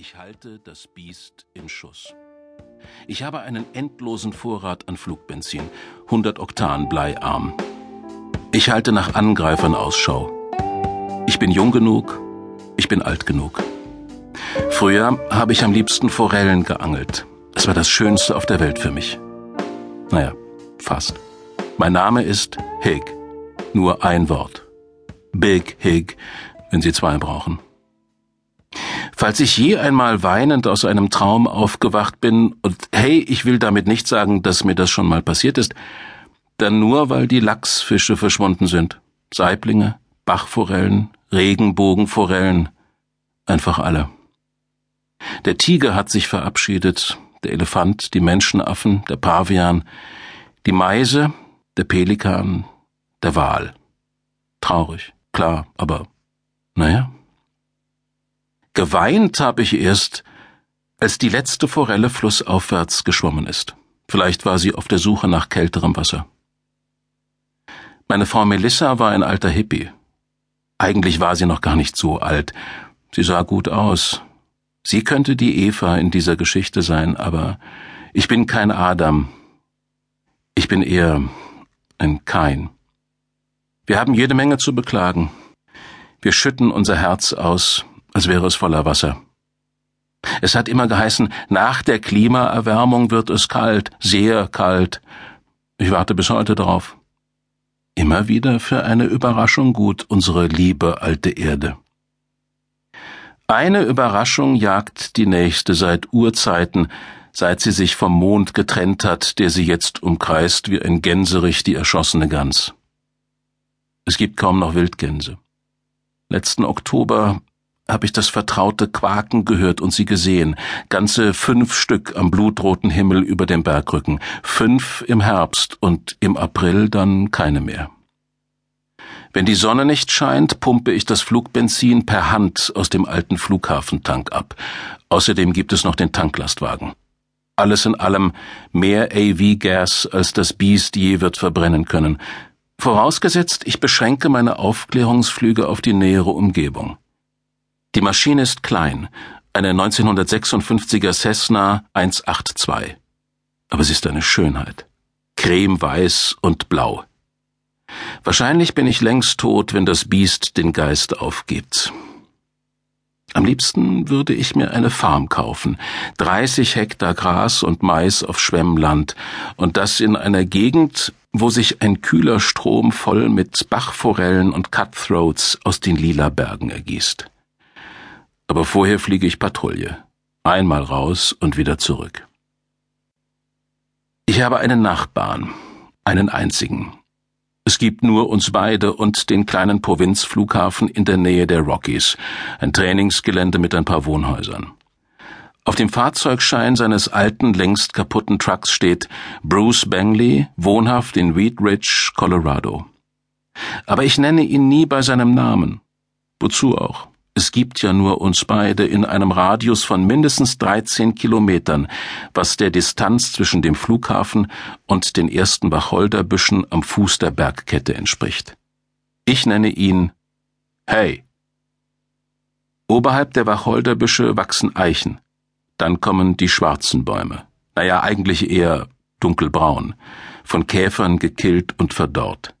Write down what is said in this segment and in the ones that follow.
Ich halte das Biest in Schuss. Ich habe einen endlosen Vorrat an Flugbenzin, 100 Oktan bleiarm. Ich halte nach Angreifern Ausschau. Ich bin jung genug, ich bin alt genug. Früher habe ich am liebsten Forellen geangelt. Es war das Schönste auf der Welt für mich. Naja, fast. Mein Name ist Hig. Nur ein Wort. Big Hig, wenn Sie zwei brauchen. Falls ich je einmal weinend aus einem Traum aufgewacht bin, und hey, ich will damit nicht sagen, dass mir das schon mal passiert ist, dann nur, weil die Lachsfische verschwunden sind. Saiblinge, Bachforellen, Regenbogenforellen, einfach alle. Der Tiger hat sich verabschiedet, der Elefant, die Menschenaffen, der Pavian, die Meise, der Pelikan, der Wal. Traurig, klar, aber naja. Geweint habe ich erst, als die letzte Forelle flussaufwärts geschwommen ist. Vielleicht war sie auf der Suche nach kälterem Wasser. Meine Frau Melissa war ein alter Hippie. Eigentlich war sie noch gar nicht so alt. Sie sah gut aus. Sie könnte die Eva in dieser Geschichte sein, aber ich bin kein Adam. Ich bin eher ein Kain. Wir haben jede Menge zu beklagen. Wir schütten unser Herz aus, als wäre es voller Wasser. Es hat immer geheißen, nach der Klimaerwärmung wird es kalt, sehr kalt. Ich warte bis heute darauf. Immer wieder für eine Überraschung gut, unsere liebe alte Erde. Eine Überraschung jagt die nächste seit Urzeiten, seit sie sich vom Mond getrennt hat, der sie jetzt umkreist wie ein Gänserich die erschossene Gans. Es gibt kaum noch Wildgänse. Letzten Oktober habe ich das vertraute Quaken gehört und sie gesehen, ganze fünf Stück am blutroten Himmel über dem Bergrücken, fünf im Herbst und im April dann keine mehr. Wenn die Sonne nicht scheint, pumpe ich das Flugbenzin per Hand aus dem alten Flughafentank ab. Außerdem gibt es noch den Tanklastwagen. Alles in allem mehr AV-Gas, als das Biest je wird verbrennen können. Vorausgesetzt, ich beschränke meine Aufklärungsflüge auf die nähere Umgebung. Die Maschine ist klein, eine 1956er Cessna 182. Aber sie ist eine Schönheit. Cremeweiß und blau. Wahrscheinlich bin ich längst tot, wenn das Biest den Geist aufgibt. Am liebsten würde ich mir eine Farm kaufen, 30 Hektar Gras und Mais auf Schwemmland, und das in einer Gegend, wo sich ein kühler Strom voll mit Bachforellen und Cutthroats aus den lila Bergen ergießt aber vorher fliege ich Patrouille. Einmal raus und wieder zurück. Ich habe einen Nachbarn, einen einzigen. Es gibt nur uns beide und den kleinen Provinzflughafen in der Nähe der Rockies, ein Trainingsgelände mit ein paar Wohnhäusern. Auf dem Fahrzeugschein seines alten, längst kaputten Trucks steht Bruce Bangley, wohnhaft in Wheat Ridge, Colorado. Aber ich nenne ihn nie bei seinem Namen. Wozu auch? Es gibt ja nur uns beide in einem Radius von mindestens 13 Kilometern, was der Distanz zwischen dem Flughafen und den ersten Wacholderbüschen am Fuß der Bergkette entspricht. Ich nenne ihn Hey. Oberhalb der Wacholderbüsche wachsen Eichen. Dann kommen die schwarzen Bäume. Naja, eigentlich eher dunkelbraun, von Käfern gekillt und verdorrt.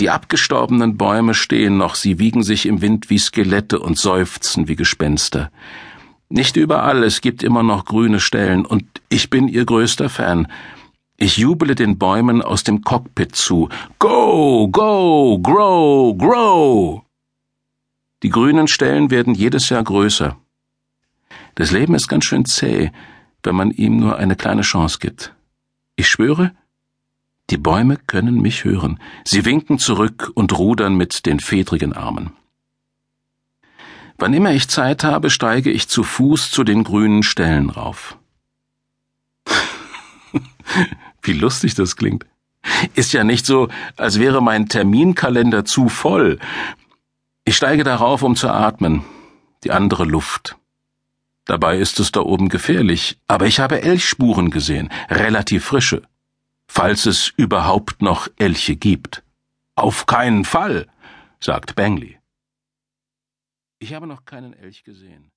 Die abgestorbenen Bäume stehen noch, sie wiegen sich im Wind wie Skelette und seufzen wie Gespenster. Nicht überall, es gibt immer noch grüne Stellen, und ich bin ihr größter Fan. Ich jubele den Bäumen aus dem Cockpit zu. Go, go, grow, grow! Die grünen Stellen werden jedes Jahr größer. Das Leben ist ganz schön zäh, wenn man ihm nur eine kleine Chance gibt. Ich schwöre, die Bäume können mich hören. Sie winken zurück und rudern mit den fedrigen Armen. Wann immer ich Zeit habe, steige ich zu Fuß zu den grünen Stellen rauf. Wie lustig das klingt. Ist ja nicht so, als wäre mein Terminkalender zu voll. Ich steige darauf, um zu atmen. Die andere Luft. Dabei ist es da oben gefährlich, aber ich habe Elchspuren gesehen, relativ frische falls es überhaupt noch Elche gibt. Auf keinen Fall, sagt Bangley. Ich habe noch keinen Elch gesehen.